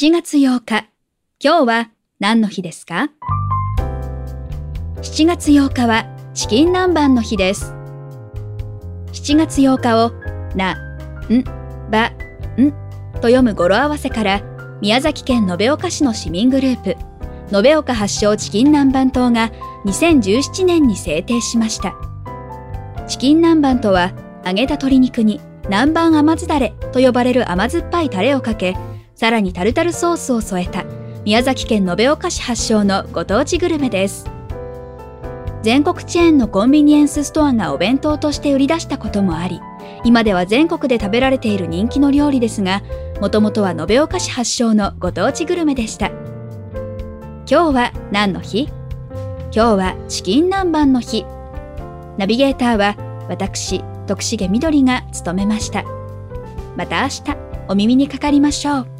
7月8日、今日は何の日ですか ?7 月8日はチキン南蛮の日です。7月8日をな、ん、ば、んと読む語呂合わせから宮崎県延岡市の市民グループ延岡発祥チキン南蛮党が2017年に制定しました。チキン南蛮とは揚げた鶏肉に南蛮甘酢だれと呼ばれる甘酸っぱいタレをかけさらにタルタルソースを添えた宮崎県延岡市発祥のご当地グルメです。全国チェーンのコンビニエンスストアがお弁当として売り出したこともあり今では全国で食べられている人気の料理ですがもともとは延岡市発祥のご当地グルメでした。今日は何の日？今日はチキン南蛮の日。ナビゲーターは私徳重みどりが務めました。また明日お耳にかかりましょう。